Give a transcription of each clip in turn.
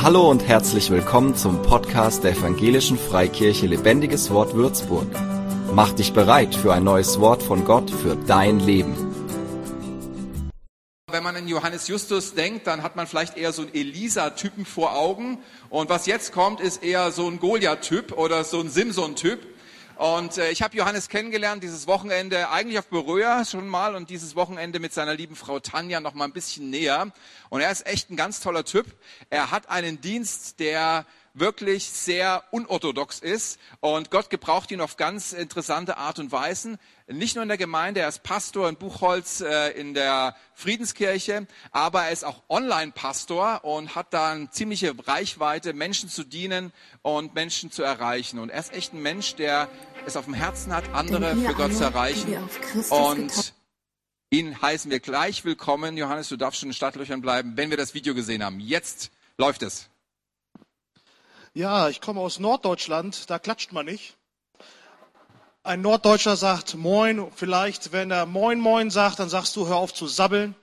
Hallo und herzlich willkommen zum Podcast der Evangelischen Freikirche Lebendiges Wort Würzburg. Mach dich bereit für ein neues Wort von Gott für dein Leben. Wenn man an Johannes Justus denkt, dann hat man vielleicht eher so einen Elisa-Typen vor Augen. Und was jetzt kommt, ist eher so ein Goliath-Typ oder so ein Simson-Typ. Und äh, ich habe Johannes kennengelernt dieses Wochenende eigentlich auf Beröa schon mal und dieses Wochenende mit seiner lieben Frau Tanja noch mal ein bisschen näher. Und er ist echt ein ganz toller Typ. Er hat einen Dienst, der wirklich sehr unorthodox ist und Gott gebraucht ihn auf ganz interessante Art und Weisen. Nicht nur in der Gemeinde, er ist Pastor in Buchholz äh, in der Friedenskirche, aber er ist auch Online-Pastor und hat da eine ziemliche Reichweite, Menschen zu dienen und Menschen zu erreichen. Und er ist echt ein Mensch, der es auf dem Herzen hat, andere für Gott zu erreichen. Und ihn heißen wir gleich willkommen. Johannes, du darfst schon in den Stadtlöchern bleiben, wenn wir das Video gesehen haben. Jetzt läuft es. Ja, ich komme aus Norddeutschland, da klatscht man nicht. Ein Norddeutscher sagt Moin, vielleicht, wenn er Moin Moin sagt, dann sagst du, hör auf zu sabbeln.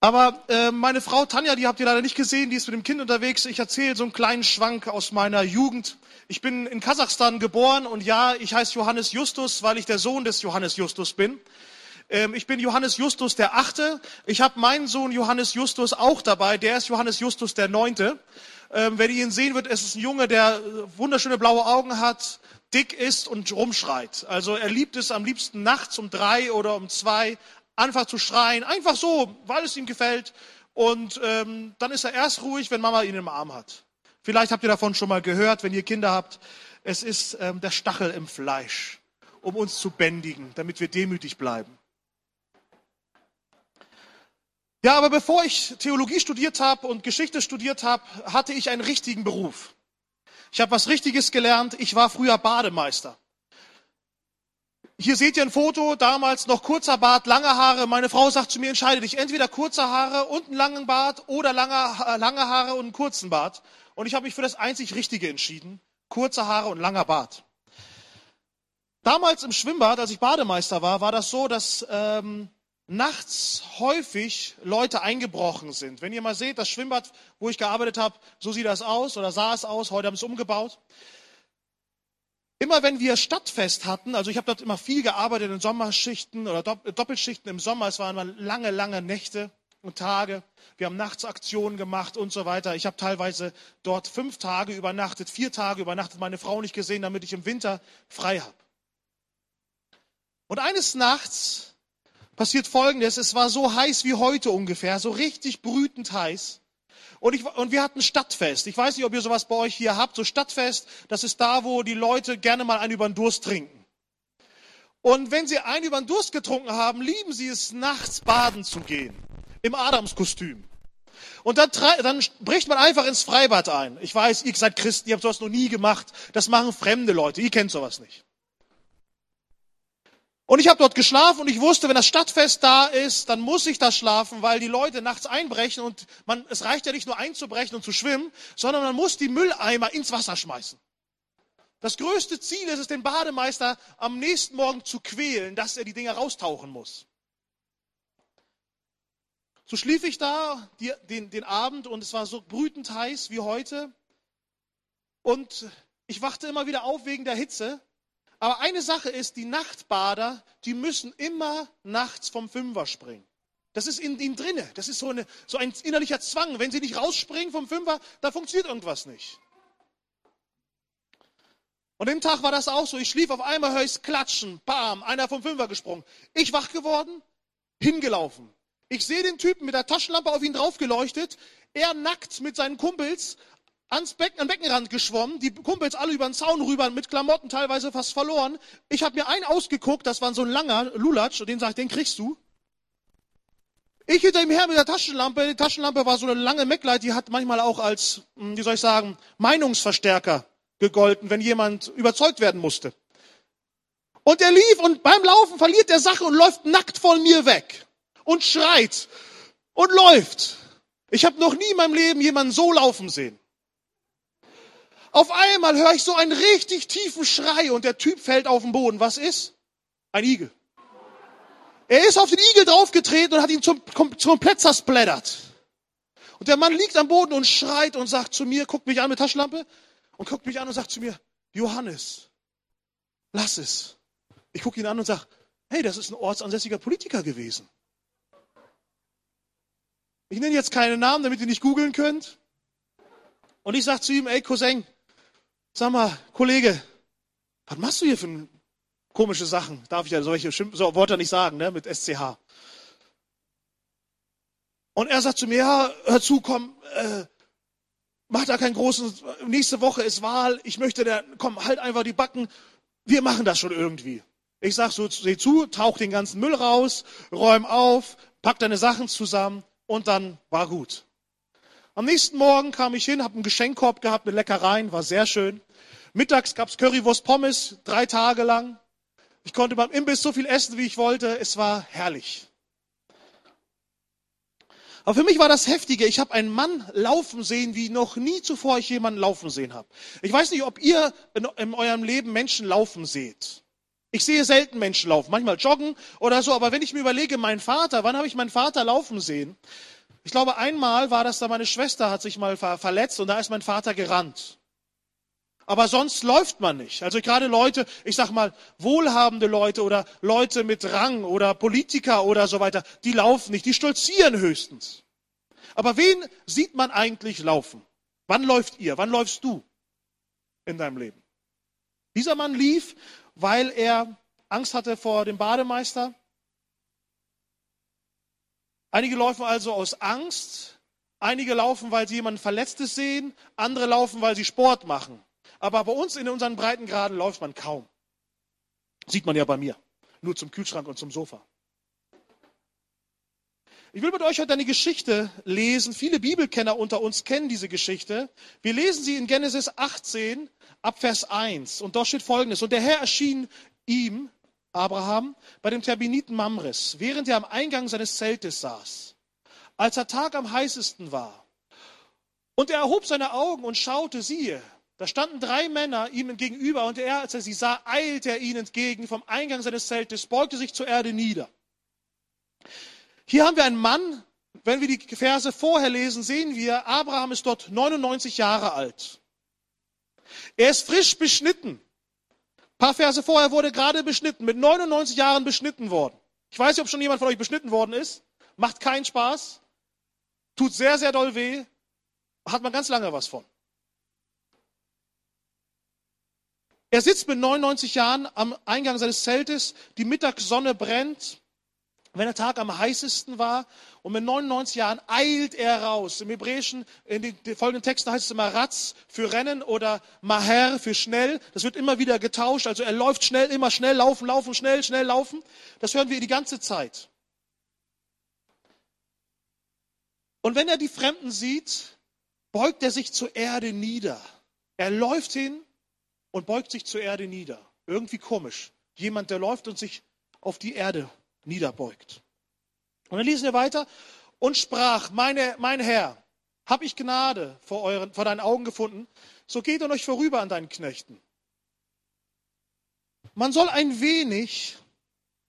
Aber äh, meine Frau Tanja, die habt ihr leider nicht gesehen, die ist mit dem Kind unterwegs. Ich erzähle so einen kleinen Schwank aus meiner Jugend. Ich bin in Kasachstan geboren und ja, ich heiße Johannes Justus, weil ich der Sohn des Johannes Justus bin. Ähm, ich bin Johannes Justus der Achte. Ich habe meinen Sohn Johannes Justus auch dabei. Der ist Johannes Justus der Neunte. Ähm, wenn ihr ihn sehen wird, ist ein Junge, der äh, wunderschöne blaue Augen hat, dick ist und rumschreit. Also er liebt es am liebsten nachts um drei oder um zwei einfach zu schreien, einfach so, weil es ihm gefällt. Und ähm, dann ist er erst ruhig, wenn Mama ihn im Arm hat. Vielleicht habt ihr davon schon mal gehört, wenn ihr Kinder habt. Es ist ähm, der Stachel im Fleisch, um uns zu bändigen, damit wir demütig bleiben. Ja, aber bevor ich Theologie studiert habe und Geschichte studiert habe, hatte ich einen richtigen Beruf. Ich habe was Richtiges gelernt. Ich war früher Bademeister. Hier seht ihr ein Foto, damals noch kurzer Bart, lange Haare. Meine Frau sagt zu mir, entscheide dich, entweder kurze Haare und einen langen Bart oder lange, lange Haare und einen kurzen Bart. Und ich habe mich für das einzig Richtige entschieden. Kurze Haare und langer Bart. Damals im Schwimmbad, als ich Bademeister war, war das so, dass ähm, nachts häufig Leute eingebrochen sind. Wenn ihr mal seht, das Schwimmbad, wo ich gearbeitet habe, so sieht das aus oder sah es aus, heute haben sie es umgebaut. Immer wenn wir Stadtfest hatten, also ich habe dort immer viel gearbeitet in Sommerschichten oder Doppelschichten im Sommer, es waren lange, lange Nächte und Tage. Wir haben Nachtsaktionen gemacht und so weiter. Ich habe teilweise dort fünf Tage übernachtet, vier Tage übernachtet, meine Frau nicht gesehen, damit ich im Winter frei habe. Und eines Nachts passiert Folgendes. Es war so heiß wie heute ungefähr, so richtig brütend heiß. Und, ich, und wir hatten Stadtfest. Ich weiß nicht, ob ihr sowas bei euch hier habt. So Stadtfest, das ist da, wo die Leute gerne mal einen über den Durst trinken. Und wenn sie einen über den Durst getrunken haben, lieben sie es, nachts baden zu gehen. Im Adamskostüm. Und dann, dann bricht man einfach ins Freibad ein. Ich weiß, ihr seid Christen, ihr habt sowas noch nie gemacht. Das machen fremde Leute. Ihr kennt sowas nicht. Und ich habe dort geschlafen und ich wusste, wenn das Stadtfest da ist, dann muss ich da schlafen, weil die Leute nachts einbrechen und man, es reicht ja nicht nur einzubrechen und zu schwimmen, sondern man muss die Mülleimer ins Wasser schmeißen. Das größte Ziel ist es, den Bademeister am nächsten Morgen zu quälen, dass er die Dinger raustauchen muss. So schlief ich da die, den, den Abend und es war so brütend heiß wie heute. Und ich wachte immer wieder auf wegen der Hitze aber eine Sache ist, die Nachtbader, die müssen immer nachts vom Fünfer springen. Das ist in ihnen drinne. Das ist so, eine, so ein innerlicher Zwang. Wenn sie nicht rausspringen vom Fünfer, da funktioniert irgendwas nicht. Und dem Tag war das auch so. Ich schlief auf einmal, höre ich klatschen, bam, einer vom Fünfer gesprungen. Ich wach geworden, hingelaufen. Ich sehe den Typen mit der Taschenlampe auf ihn draufgeleuchtet. Er nackt mit seinen Kumpels ans Becken, am Beckenrand geschwommen, die Kumpels alle über den Zaun rüber, mit Klamotten teilweise fast verloren. Ich habe mir einen ausgeguckt, das war so ein langer Lulatsch, und den sag ich, den kriegst du. Ich hinter ihm her mit der Taschenlampe. Die Taschenlampe war so eine lange MacLight, die hat manchmal auch als, hm, wie soll ich sagen, Meinungsverstärker gegolten, wenn jemand überzeugt werden musste. Und er lief und beim Laufen verliert der Sache und läuft nackt von mir weg und schreit und läuft. Ich habe noch nie in meinem Leben jemanden so laufen sehen. Auf einmal höre ich so einen richtig tiefen Schrei und der Typ fällt auf den Boden. Was ist? Ein Igel. Er ist auf den Igel draufgetreten und hat ihn zum, zum komplett zersplättert. Und der Mann liegt am Boden und schreit und sagt zu mir, guckt mich an mit Taschenlampe und guckt mich an und sagt zu mir, Johannes, lass es. Ich gucke ihn an und sage, hey, das ist ein ortsansässiger Politiker gewesen. Ich nenne jetzt keine Namen, damit ihr nicht googeln könnt. Und ich sage zu ihm, ey Cousin, sag mal, Kollege, was machst du hier für komische Sachen? Darf ich ja solche Schimpf so Worte nicht sagen, ne, mit SCH. Und er sagt zu mir, ja, hör zu, komm, äh, mach da keinen großen, nächste Woche ist Wahl, ich möchte, der, komm, halt einfach die Backen, wir machen das schon irgendwie. Ich sag so, seh zu, tauch den ganzen Müll raus, räum auf, pack deine Sachen zusammen und dann war gut. Am nächsten Morgen kam ich hin, habe einen Geschenkkorb gehabt mit Leckereien, war sehr schön. Mittags gab's Currywurst Pommes, drei Tage lang. Ich konnte beim Imbiss so viel essen, wie ich wollte. Es war herrlich. Aber für mich war das Heftige, ich habe einen Mann laufen sehen, wie noch nie zuvor ich jemanden laufen sehen habe. Ich weiß nicht, ob ihr in, in eurem Leben Menschen laufen seht. Ich sehe selten Menschen laufen, manchmal joggen oder so, aber wenn ich mir überlege, mein Vater, wann habe ich meinen Vater laufen sehen? Ich glaube, einmal war das da, meine Schwester hat sich mal verletzt und da ist mein Vater gerannt. Aber sonst läuft man nicht. Also gerade Leute, ich sag mal, wohlhabende Leute oder Leute mit Rang oder Politiker oder so weiter, die laufen nicht, die stolzieren höchstens. Aber wen sieht man eigentlich laufen? Wann läuft ihr? Wann läufst du in deinem Leben? Dieser Mann lief, weil er Angst hatte vor dem Bademeister. Einige laufen also aus Angst, einige laufen, weil sie jemanden Verletztes sehen, andere laufen, weil sie Sport machen. Aber bei uns in unseren Breitengraden läuft man kaum. Sieht man ja bei mir. Nur zum Kühlschrank und zum Sofa. Ich will mit euch heute eine Geschichte lesen. Viele Bibelkenner unter uns kennen diese Geschichte. Wir lesen sie in Genesis 18 ab Vers 1. Und dort steht folgendes. Und der Herr erschien ihm, Abraham, bei dem Terbiniten Mamres, während er am Eingang seines Zeltes saß, als der Tag am heißesten war. Und er erhob seine Augen und schaute, siehe, da standen drei Männer ihm gegenüber und er, als er sie sah, eilte er ihnen entgegen vom Eingang seines Zeltes, beugte sich zur Erde nieder. Hier haben wir einen Mann, wenn wir die Verse vorher lesen, sehen wir, Abraham ist dort 99 Jahre alt. Er ist frisch beschnitten. Ein paar Verse vorher wurde gerade beschnitten, mit 99 Jahren beschnitten worden. Ich weiß nicht, ob schon jemand von euch beschnitten worden ist. Macht keinen Spaß. Tut sehr, sehr doll weh. Hat man ganz lange was von. Er sitzt mit 99 Jahren am Eingang seines Zeltes, die Mittagssonne brennt, wenn der Tag am heißesten war. Und mit 99 Jahren eilt er raus. Im Hebräischen, in den folgenden Texten heißt es immer Ratz für Rennen oder Maher für schnell. Das wird immer wieder getauscht. Also er läuft schnell, immer schnell laufen, laufen, schnell, schnell laufen. Das hören wir die ganze Zeit. Und wenn er die Fremden sieht, beugt er sich zur Erde nieder. Er läuft hin und beugt sich zur Erde nieder. Irgendwie komisch. Jemand, der läuft und sich auf die Erde niederbeugt. Und dann lesen wir weiter und sprach, meine, mein Herr, hab ich Gnade vor, euren, vor deinen Augen gefunden, so geht an euch vorüber an deinen Knechten. Man soll ein wenig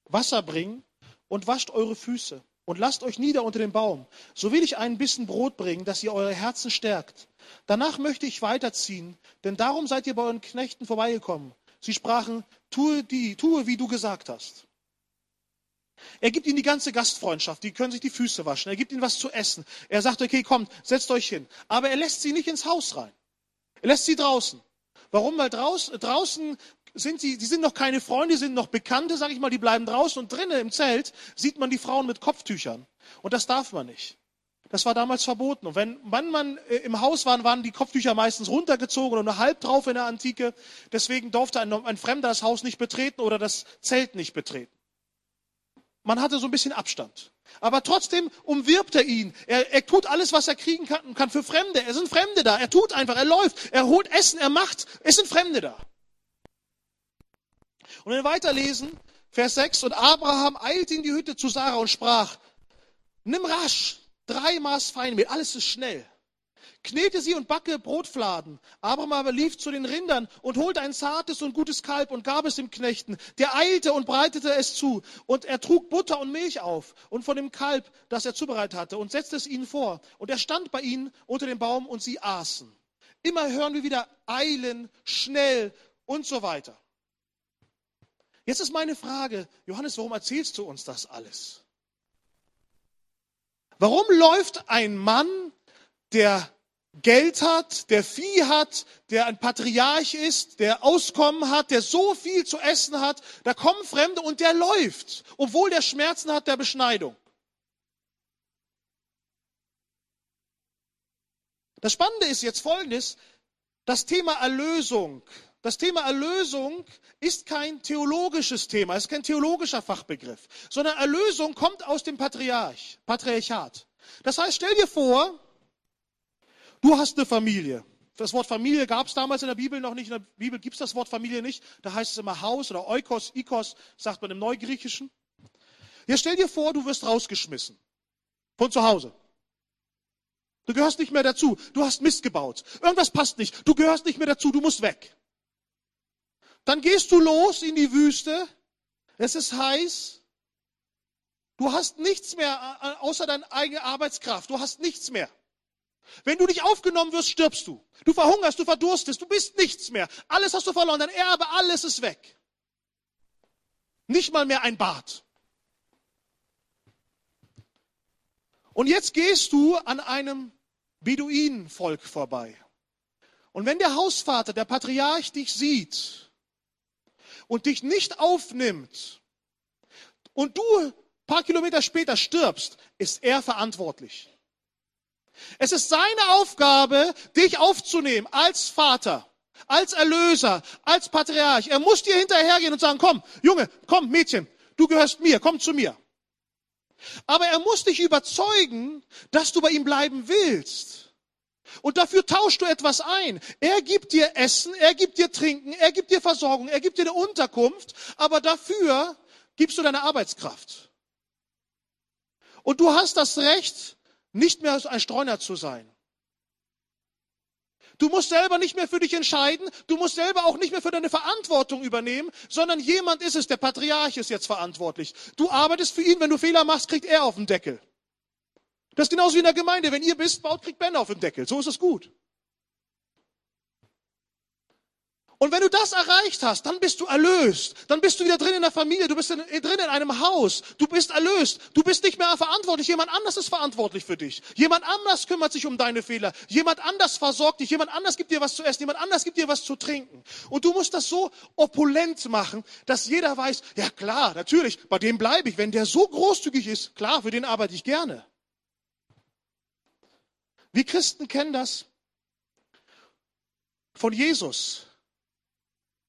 Wasser bringen und wascht eure Füße und lasst euch nieder unter dem Baum. So will ich einen Bissen Brot bringen, dass ihr eure Herzen stärkt. Danach möchte ich weiterziehen, denn darum seid ihr bei euren Knechten vorbeigekommen. Sie sprachen, tue die, tue, wie du gesagt hast. Er gibt ihnen die ganze Gastfreundschaft, die können sich die Füße waschen. Er gibt ihnen was zu essen. Er sagt, okay, kommt, setzt euch hin. Aber er lässt sie nicht ins Haus rein. Er lässt sie draußen. Warum? Weil draußen, draußen sind sie, die sind noch keine Freunde, sind noch Bekannte, sage ich mal, die bleiben draußen und drinnen im Zelt sieht man die Frauen mit Kopftüchern. Und das darf man nicht. Das war damals verboten. Und wenn, wenn man äh, im Haus war, waren die Kopftücher meistens runtergezogen und nur halb drauf in der Antike. Deswegen durfte ein, ein Fremder das Haus nicht betreten oder das Zelt nicht betreten. Man hatte so ein bisschen Abstand. Aber trotzdem umwirbt er ihn. Er, er tut alles, was er kriegen kann, kann für Fremde. Es sind Fremde da. Er tut einfach, er läuft, er holt Essen, er macht. Es sind Fremde da. Und wenn wir weiterlesen, Vers 6, und Abraham eilte in die Hütte zu Sarah und sprach, nimm rasch drei Maß Feinmehl, alles ist schnell. Knete sie und backe Brotfladen. Abraham aber lief zu den Rindern und holte ein zartes und gutes Kalb und gab es dem Knechten. Der eilte und breitete es zu. Und er trug Butter und Milch auf und von dem Kalb, das er zubereitet hatte, und setzte es ihnen vor. Und er stand bei ihnen unter dem Baum und sie aßen. Immer hören wir wieder eilen, schnell und so weiter. Jetzt ist meine Frage, Johannes, warum erzählst du uns das alles? Warum läuft ein Mann, der Geld hat, der Vieh hat, der ein Patriarch ist, der Auskommen hat, der so viel zu essen hat, da kommen Fremde und der läuft, obwohl der Schmerzen hat der Beschneidung. Das Spannende ist jetzt folgendes, das Thema Erlösung. Das Thema Erlösung ist kein theologisches Thema, ist kein theologischer Fachbegriff, sondern Erlösung kommt aus dem Patriarch, Patriarchat. Das heißt, stell dir vor, Du hast eine Familie. Das Wort Familie gab es damals in der Bibel noch nicht. In der Bibel gibt es das Wort Familie nicht. Da heißt es immer Haus oder Oikos, Ikos, sagt man im Neugriechischen. Jetzt stell dir vor, du wirst rausgeschmissen. Von zu Hause. Du gehörst nicht mehr dazu. Du hast Mist gebaut. Irgendwas passt nicht. Du gehörst nicht mehr dazu. Du musst weg. Dann gehst du los in die Wüste. Es ist heiß. Du hast nichts mehr äh, außer deine eigene Arbeitskraft. Du hast nichts mehr. Wenn du nicht aufgenommen wirst, stirbst du. Du verhungerst, du verdurstest, du bist nichts mehr. Alles hast du verloren, dein Erbe, alles ist weg. Nicht mal mehr ein Bart. Und jetzt gehst du an einem Beduinenvolk vorbei. Und wenn der Hausvater, der Patriarch dich sieht und dich nicht aufnimmt und du ein paar Kilometer später stirbst, ist er verantwortlich. Es ist seine Aufgabe, dich aufzunehmen als Vater, als Erlöser, als Patriarch. Er muss dir hinterhergehen und sagen, komm, Junge, komm, Mädchen, du gehörst mir, komm zu mir. Aber er muss dich überzeugen, dass du bei ihm bleiben willst. Und dafür tauschst du etwas ein. Er gibt dir Essen, er gibt dir Trinken, er gibt dir Versorgung, er gibt dir eine Unterkunft, aber dafür gibst du deine Arbeitskraft. Und du hast das Recht, nicht mehr ein Streuner zu sein. Du musst selber nicht mehr für dich entscheiden, du musst selber auch nicht mehr für deine Verantwortung übernehmen, sondern jemand ist es, der Patriarch ist jetzt verantwortlich. Du arbeitest für ihn, wenn du Fehler machst, kriegt er auf den Deckel. Das ist genauso wie in der Gemeinde. Wenn ihr bist, baut, kriegt Ben auf den Deckel. So ist es gut. Und wenn du das erreicht hast, dann bist du erlöst. Dann bist du wieder drin in der Familie. Du bist in, drin in einem Haus. Du bist erlöst. Du bist nicht mehr verantwortlich. Jemand anders ist verantwortlich für dich. Jemand anders kümmert sich um deine Fehler. Jemand anders versorgt dich. Jemand anders gibt dir was zu essen. Jemand anders gibt dir was zu trinken. Und du musst das so opulent machen, dass jeder weiß, ja klar, natürlich, bei dem bleibe ich. Wenn der so großzügig ist, klar, für den arbeite ich gerne. Wir Christen kennen das von Jesus.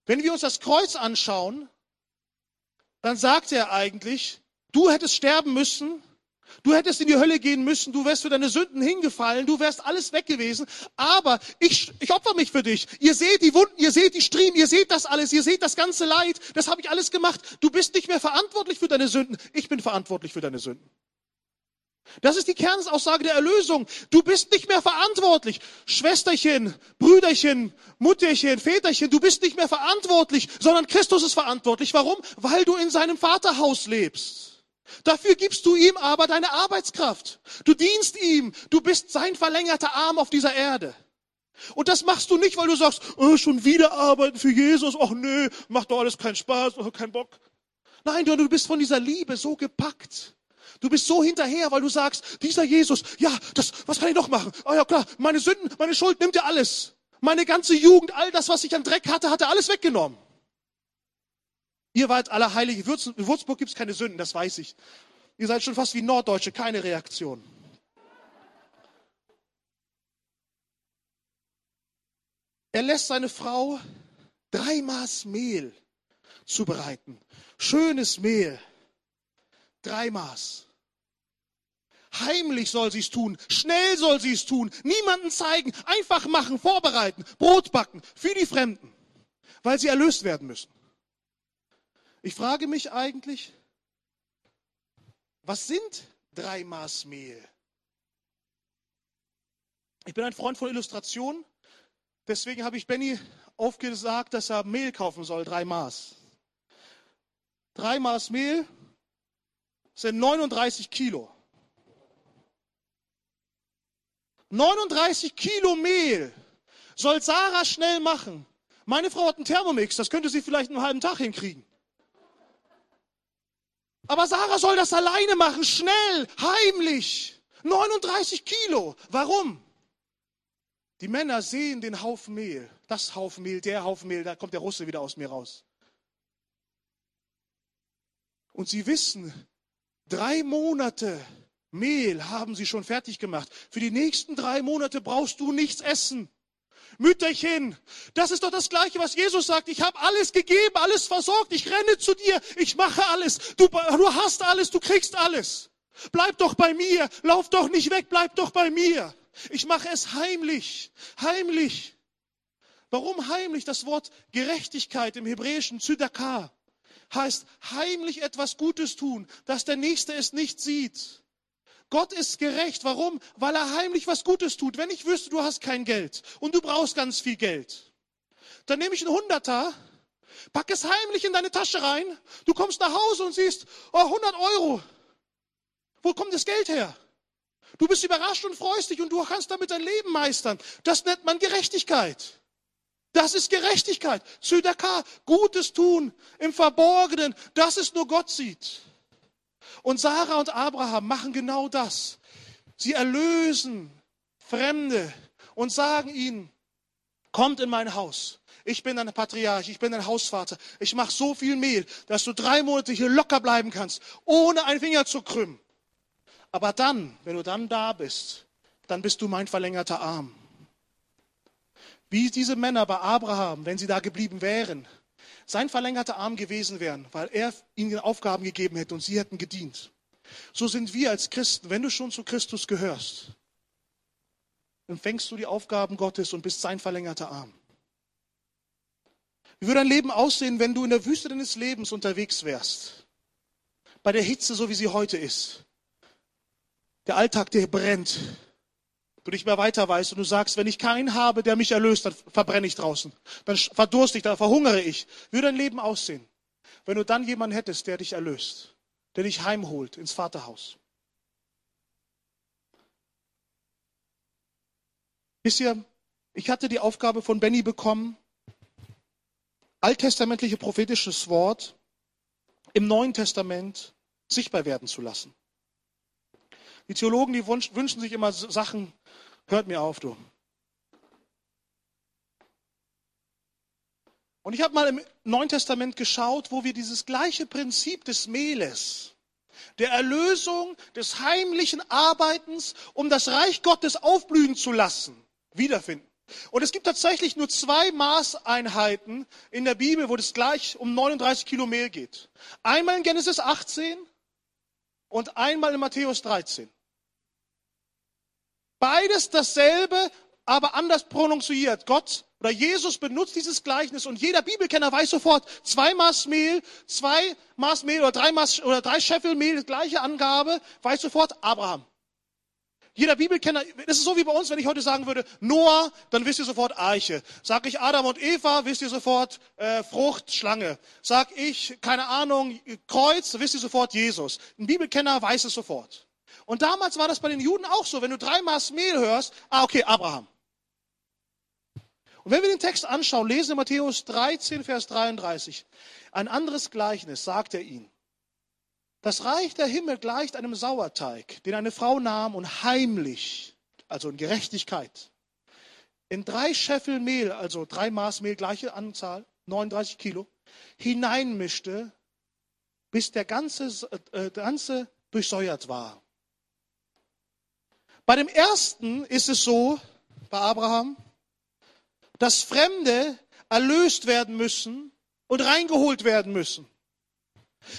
Wenn wir uns das Kreuz anschauen, dann sagt er eigentlich, du hättest sterben müssen, du hättest in die Hölle gehen müssen, du wärst für deine Sünden hingefallen, du wärst alles weg gewesen, aber ich, ich opfer mich für dich. Ihr seht die Wunden, ihr seht die Striemen, ihr seht das alles, ihr seht das ganze Leid, das habe ich alles gemacht. Du bist nicht mehr verantwortlich für deine Sünden, ich bin verantwortlich für deine Sünden. Das ist die Kernaussage der Erlösung. Du bist nicht mehr verantwortlich. Schwesterchen, Brüderchen, Mutterchen, Väterchen, du bist nicht mehr verantwortlich, sondern Christus ist verantwortlich. Warum? Weil du in seinem Vaterhaus lebst. Dafür gibst du ihm aber deine Arbeitskraft. Du dienst ihm. Du bist sein verlängerter Arm auf dieser Erde. Und das machst du nicht, weil du sagst, oh, schon wieder arbeiten für Jesus. Ach nö, macht doch alles keinen Spaß, oh, keinen Bock. Nein, du bist von dieser Liebe so gepackt Du bist so hinterher, weil du sagst, dieser Jesus, ja, das, was kann ich noch machen? Ah oh ja, klar, meine Sünden, meine Schuld nimmt er alles. Meine ganze Jugend, all das, was ich an Dreck hatte, hat er alles weggenommen. Ihr wart alle heilige. In Würzburg gibt es keine Sünden, das weiß ich. Ihr seid schon fast wie Norddeutsche, keine Reaktion. Er lässt seine Frau drei Maß Mehl zubereiten. Schönes Mehl. Drei Maß. Heimlich soll sie es tun, schnell soll sie es tun, niemanden zeigen, einfach machen, vorbereiten, Brot backen für die Fremden, weil sie erlöst werden müssen. Ich frage mich eigentlich, was sind drei Maß Mehl? Ich bin ein Freund von Illustrationen. Deswegen habe ich Benny aufgesagt, dass er Mehl kaufen soll, drei Maß. Drei Maß Mehl sind 39 Kilo. 39 Kilo Mehl soll Sarah schnell machen. Meine Frau hat einen Thermomix, das könnte sie vielleicht einen halben Tag hinkriegen. Aber Sarah soll das alleine machen, schnell, heimlich. 39 Kilo. Warum? Die Männer sehen den Haufen Mehl, das Haufen Mehl, der Haufen Mehl, da kommt der Russe wieder aus mir raus. Und sie wissen, drei Monate Mehl haben sie schon fertig gemacht. Für die nächsten drei Monate brauchst du nichts essen. Mütterchen, das ist doch das Gleiche, was Jesus sagt. Ich habe alles gegeben, alles versorgt. Ich renne zu dir. Ich mache alles. Du, du hast alles, du kriegst alles. Bleib doch bei mir. Lauf doch nicht weg. Bleib doch bei mir. Ich mache es heimlich. Heimlich. Warum heimlich? Das Wort Gerechtigkeit im Hebräischen, Zydaka, heißt heimlich etwas Gutes tun, dass der Nächste es nicht sieht. Gott ist gerecht. Warum? Weil er heimlich was Gutes tut. Wenn ich wüsste, du hast kein Geld und du brauchst ganz viel Geld, dann nehme ich einen Hunderter, pack es heimlich in deine Tasche rein. Du kommst nach Hause und siehst, oh, 100 Euro. Wo kommt das Geld her? Du bist überrascht und freust dich und du kannst damit dein Leben meistern. Das nennt man Gerechtigkeit. Das ist Gerechtigkeit. Zydaka, Gutes tun im Verborgenen, das es nur Gott sieht. Und Sarah und Abraham machen genau das. Sie erlösen Fremde und sagen ihnen, kommt in mein Haus. Ich bin ein Patriarch, ich bin ein Hausvater. Ich mache so viel Mehl, dass du drei Monate hier locker bleiben kannst, ohne einen Finger zu krümmen. Aber dann, wenn du dann da bist, dann bist du mein verlängerter Arm. Wie diese Männer bei Abraham, wenn sie da geblieben wären, sein verlängerter Arm gewesen wären, weil er ihnen Aufgaben gegeben hätte und sie hätten gedient. So sind wir als Christen, wenn du schon zu Christus gehörst, empfängst du die Aufgaben Gottes und bist sein verlängerter Arm. Wie würde dein Leben aussehen, wenn du in der Wüste deines Lebens unterwegs wärst? Bei der Hitze, so wie sie heute ist. Der Alltag, der brennt du nicht mehr weiter weißt und du sagst, wenn ich keinen habe, der mich erlöst, dann verbrenne ich draußen. Dann verdurste ich, dann verhungere ich. Wie würde dein Leben aussehen, wenn du dann jemanden hättest, der dich erlöst, der dich heimholt ins Vaterhaus? Wisst ihr, ich hatte die Aufgabe von Benny bekommen, alttestamentliche prophetisches Wort im Neuen Testament sichtbar werden zu lassen. Die Theologen, die wünschen sich immer Sachen, hört mir auf, du. Und ich habe mal im Neuen Testament geschaut, wo wir dieses gleiche Prinzip des Mehles, der Erlösung, des heimlichen Arbeitens, um das Reich Gottes aufblühen zu lassen, wiederfinden. Und es gibt tatsächlich nur zwei Maßeinheiten in der Bibel, wo es gleich um 39 Kilo Mehl geht. Einmal in Genesis 18 und einmal in Matthäus 13. Beides dasselbe, aber anders prononciert. Gott oder Jesus benutzt dieses Gleichnis und jeder Bibelkenner weiß sofort, zwei Maß Mehl, zwei Maß Mehl oder drei Maß oder drei Scheffel Mehl, gleiche Angabe, weiß sofort Abraham. Jeder Bibelkenner, das ist so wie bei uns, wenn ich heute sagen würde, Noah, dann wisst ihr sofort Arche. Sag ich Adam und Eva, wisst ihr sofort äh, Frucht, Schlange. Sag ich, keine Ahnung, Kreuz, wisst ihr sofort Jesus. Ein Bibelkenner weiß es sofort. Und damals war das bei den Juden auch so. Wenn du drei Maß Mehl hörst, ah, okay, Abraham. Und wenn wir den Text anschauen, lesen in Matthäus 13, Vers 33. Ein anderes Gleichnis sagt er ihnen. Das Reich der Himmel gleicht einem Sauerteig, den eine Frau nahm und heimlich, also in Gerechtigkeit, in drei Scheffel Mehl, also drei Maß Mehl, gleiche Anzahl, 39 Kilo, hineinmischte, bis der ganze, äh, ganze durchsäuert war. Bei dem ersten ist es so, bei Abraham, dass Fremde erlöst werden müssen und reingeholt werden müssen.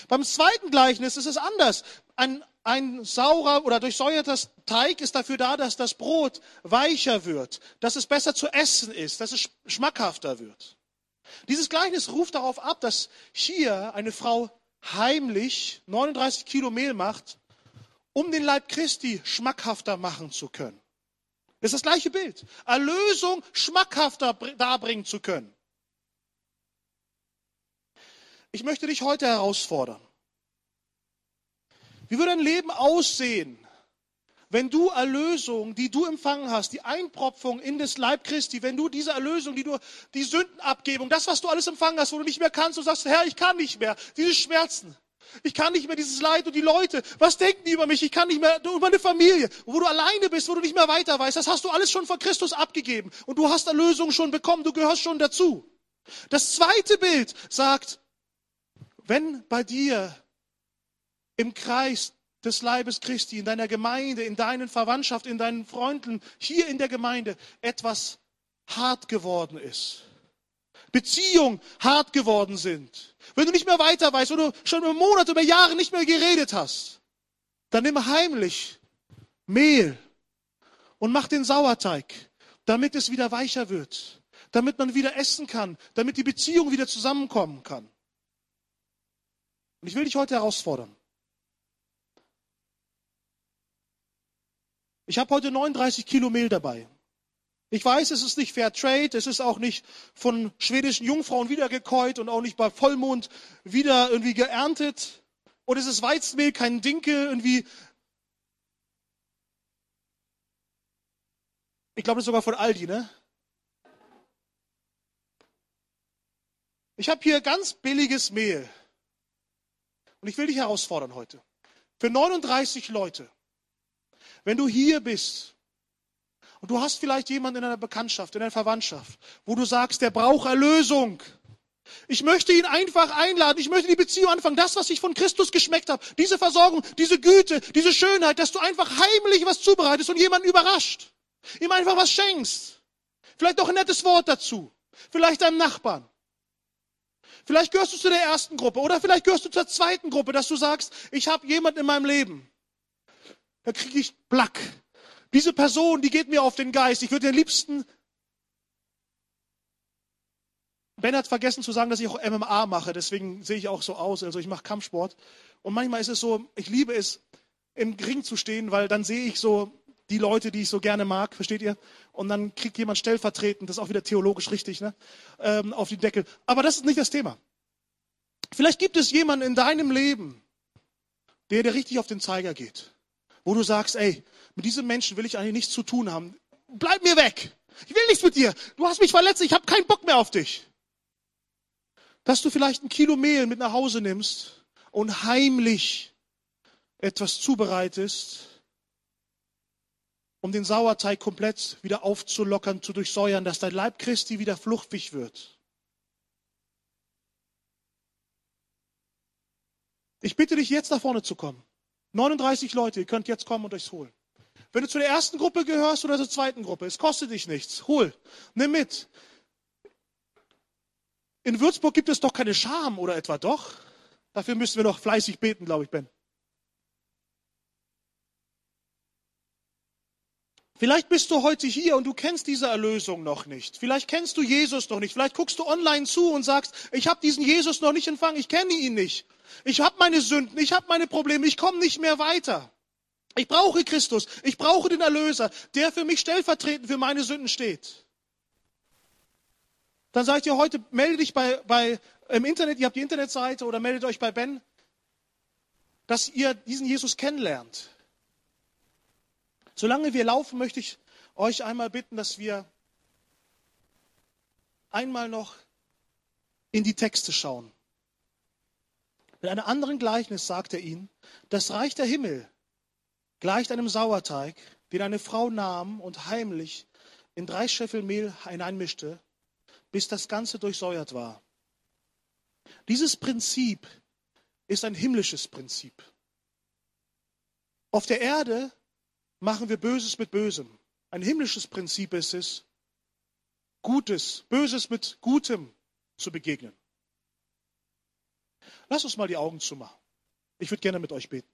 Beim zweiten Gleichnis ist es anders. Ein, ein saurer oder durchsäuerter Teig ist dafür da, dass das Brot weicher wird, dass es besser zu essen ist, dass es schmackhafter wird. Dieses Gleichnis ruft darauf ab, dass hier eine Frau heimlich 39 Kilo Mehl macht um den Leib Christi schmackhafter machen zu können. Das ist das gleiche Bild. Erlösung schmackhafter darbringen zu können. Ich möchte dich heute herausfordern. Wie würde ein Leben aussehen, wenn du Erlösung, die du empfangen hast, die Einpropfung in das Leib Christi, wenn du diese Erlösung, die du, die Sündenabgebung, das, was du alles empfangen hast, wo du nicht mehr kannst, du sagst, Herr, ich kann nicht mehr, diese Schmerzen, ich kann nicht mehr dieses Leid und die Leute, was denken die über mich? Ich kann nicht mehr über eine Familie, wo du alleine bist, wo du nicht mehr weiter weißt. Das hast du alles schon von Christus abgegeben und du hast Erlösung schon bekommen, du gehörst schon dazu. Das zweite Bild sagt, wenn bei dir im Kreis des Leibes Christi, in deiner Gemeinde, in deinen Verwandtschaft, in deinen Freunden, hier in der Gemeinde etwas hart geworden ist, Beziehungen hart geworden sind, wenn du nicht mehr weiter weißt oder schon über Monate, über Jahre nicht mehr geredet hast, dann nimm heimlich Mehl und mach den Sauerteig, damit es wieder weicher wird, damit man wieder essen kann, damit die Beziehung wieder zusammenkommen kann. Und ich will dich heute herausfordern. Ich habe heute 39 Kilo Mehl dabei. Ich weiß, es ist nicht Fair Trade, es ist auch nicht von schwedischen Jungfrauen wiedergekäut und auch nicht bei Vollmond wieder irgendwie geerntet. Und es ist Weizenmehl, kein Dinkel, irgendwie. Ich glaube, das ist sogar von Aldi, ne? Ich habe hier ganz billiges Mehl. Und ich will dich herausfordern heute. Für 39 Leute. Wenn du hier bist und du hast vielleicht jemanden in deiner Bekanntschaft, in deiner Verwandtschaft, wo du sagst, der braucht Erlösung. Ich möchte ihn einfach einladen. Ich möchte die Beziehung anfangen. Das, was ich von Christus geschmeckt habe. Diese Versorgung, diese Güte, diese Schönheit, dass du einfach heimlich was zubereitest und jemanden überrascht. Ihm einfach was schenkst. Vielleicht auch ein nettes Wort dazu. Vielleicht deinem Nachbarn. Vielleicht gehörst du zu der ersten Gruppe oder vielleicht gehörst du zur zweiten Gruppe, dass du sagst, ich habe jemanden in meinem Leben. Da kriege ich Plack. Diese Person, die geht mir auf den Geist. Ich würde den liebsten. Ben hat vergessen zu sagen, dass ich auch MMA mache, deswegen sehe ich auch so aus. Also ich mache Kampfsport. Und manchmal ist es so, ich liebe es, im Ring zu stehen, weil dann sehe ich so die Leute, die ich so gerne mag, versteht ihr? Und dann kriegt jemand stellvertretend, das ist auch wieder theologisch richtig, ne? Ähm, auf den Deckel. Aber das ist nicht das Thema. Vielleicht gibt es jemanden in deinem Leben, der dir richtig auf den Zeiger geht wo du sagst, ey, mit diesem Menschen will ich eigentlich nichts zu tun haben. Bleib mir weg. Ich will nichts mit dir. Du hast mich verletzt. Ich habe keinen Bock mehr auf dich. Dass du vielleicht ein Kilo Mehl mit nach Hause nimmst und heimlich etwas zubereitest, um den Sauerteig komplett wieder aufzulockern, zu durchsäuern, dass dein Leib Christi wieder fluchtig wird. Ich bitte dich jetzt nach vorne zu kommen. 39 Leute, ihr könnt jetzt kommen und euch holen. Wenn du zu der ersten Gruppe gehörst oder zur zweiten Gruppe, es kostet dich nichts. Hol, nimm mit. In Würzburg gibt es doch keine Scham oder etwa doch? Dafür müssen wir noch fleißig beten, glaube ich, Ben. Vielleicht bist du heute hier und du kennst diese Erlösung noch nicht. Vielleicht kennst du Jesus noch nicht. Vielleicht guckst du online zu und sagst, ich habe diesen Jesus noch nicht empfangen, ich kenne ihn nicht. Ich habe meine Sünden, ich habe meine Probleme, ich komme nicht mehr weiter. Ich brauche Christus, ich brauche den Erlöser, der für mich stellvertretend für meine Sünden steht. Dann sagt ihr heute, melde dich bei, bei, im Internet, ihr habt die Internetseite oder meldet euch bei Ben, dass ihr diesen Jesus kennenlernt. Solange wir laufen, möchte ich euch einmal bitten, dass wir einmal noch in die Texte schauen. Mit einem anderen Gleichnis sagt er ihnen, das Reich der Himmel gleicht einem Sauerteig, den eine Frau nahm und heimlich in drei Scheffel Mehl hineinmischte, bis das Ganze durchsäuert war. Dieses Prinzip ist ein himmlisches Prinzip. Auf der Erde machen wir Böses mit Bösem. Ein himmlisches Prinzip ist es, Gutes, Böses mit Gutem zu begegnen. Lass uns mal die Augen zumachen. Ich würde gerne mit euch beten.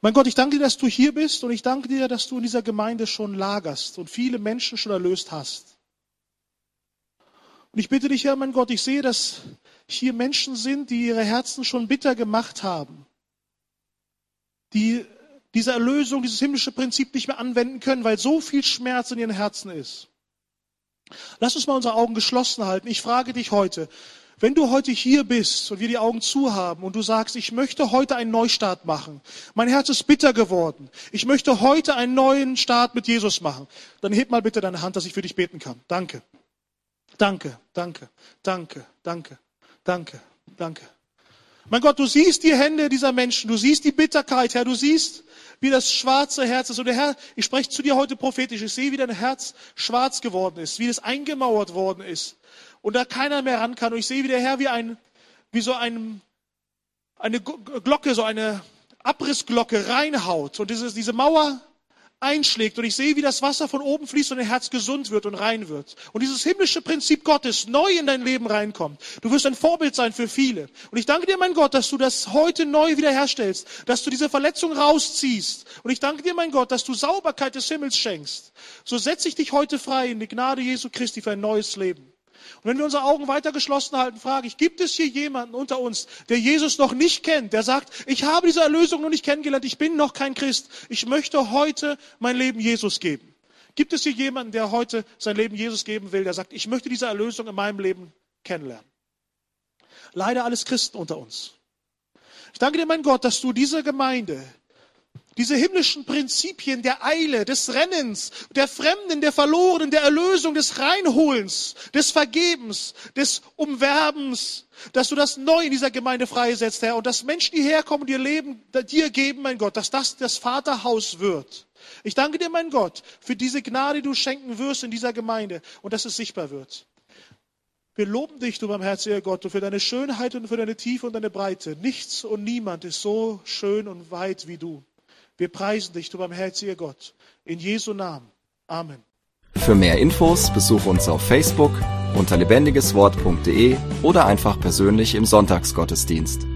Mein Gott, ich danke dir, dass du hier bist und ich danke dir, dass du in dieser Gemeinde schon lagerst und viele Menschen schon erlöst hast. Und ich bitte dich, Herr, mein Gott, ich sehe, dass hier Menschen sind, die ihre Herzen schon bitter gemacht haben, die diese Erlösung, dieses himmlische Prinzip nicht mehr anwenden können, weil so viel Schmerz in ihren Herzen ist. Lass uns mal unsere Augen geschlossen halten. Ich frage dich heute, wenn du heute hier bist und wir die Augen zu haben und du sagst, ich möchte heute einen Neustart machen, mein Herz ist bitter geworden, ich möchte heute einen neuen Start mit Jesus machen, dann heb mal bitte deine Hand, dass ich für dich beten kann. Danke. Danke, danke, danke, danke, danke, danke. Mein Gott, du siehst die Hände dieser Menschen, du siehst die Bitterkeit, Herr, du siehst, wie das schwarze Herz ist. Und der Herr, ich spreche zu dir heute prophetisch, ich sehe, wie dein Herz schwarz geworden ist, wie es eingemauert worden ist und da keiner mehr ran kann. Und ich sehe, wie der Herr wie ein, wie so ein, eine Glocke, so eine Abrissglocke reinhaut und diese, diese Mauer einschlägt und ich sehe, wie das Wasser von oben fließt und dein Herz gesund wird und rein wird. Und dieses himmlische Prinzip Gottes neu in dein Leben reinkommt. Du wirst ein Vorbild sein für viele. Und ich danke dir, mein Gott, dass du das heute neu wiederherstellst, dass du diese Verletzung rausziehst. Und ich danke dir, mein Gott, dass du Sauberkeit des Himmels schenkst. So setze ich dich heute frei in die Gnade Jesu Christi für ein neues Leben. Und wenn wir unsere Augen weiter geschlossen halten, frage ich, gibt es hier jemanden unter uns, der Jesus noch nicht kennt, der sagt, ich habe diese Erlösung noch nicht kennengelernt, ich bin noch kein Christ, ich möchte heute mein Leben Jesus geben. Gibt es hier jemanden, der heute sein Leben Jesus geben will, der sagt, ich möchte diese Erlösung in meinem Leben kennenlernen? Leider alles Christen unter uns. Ich danke dir, mein Gott, dass du diese Gemeinde diese himmlischen Prinzipien der Eile, des Rennens, der Fremden, der Verlorenen, der Erlösung, des Reinholens, des Vergebens, des Umwerbens, dass du das neu in dieser Gemeinde freisetzt, Herr, und dass Menschen, die herkommen und ihr Leben dir geben, mein Gott, dass das das Vaterhaus wird. Ich danke dir, mein Gott, für diese Gnade, die du schenken wirst in dieser Gemeinde und dass es sichtbar wird. Wir loben dich, du barmherziger Gott, für deine Schönheit und für deine Tiefe und deine Breite. Nichts und niemand ist so schön und weit wie du. Wir preisen dich, du barmherziger Gott. In Jesu Namen. Amen. Für mehr Infos besuch uns auf Facebook unter lebendigeswort.de oder einfach persönlich im Sonntagsgottesdienst.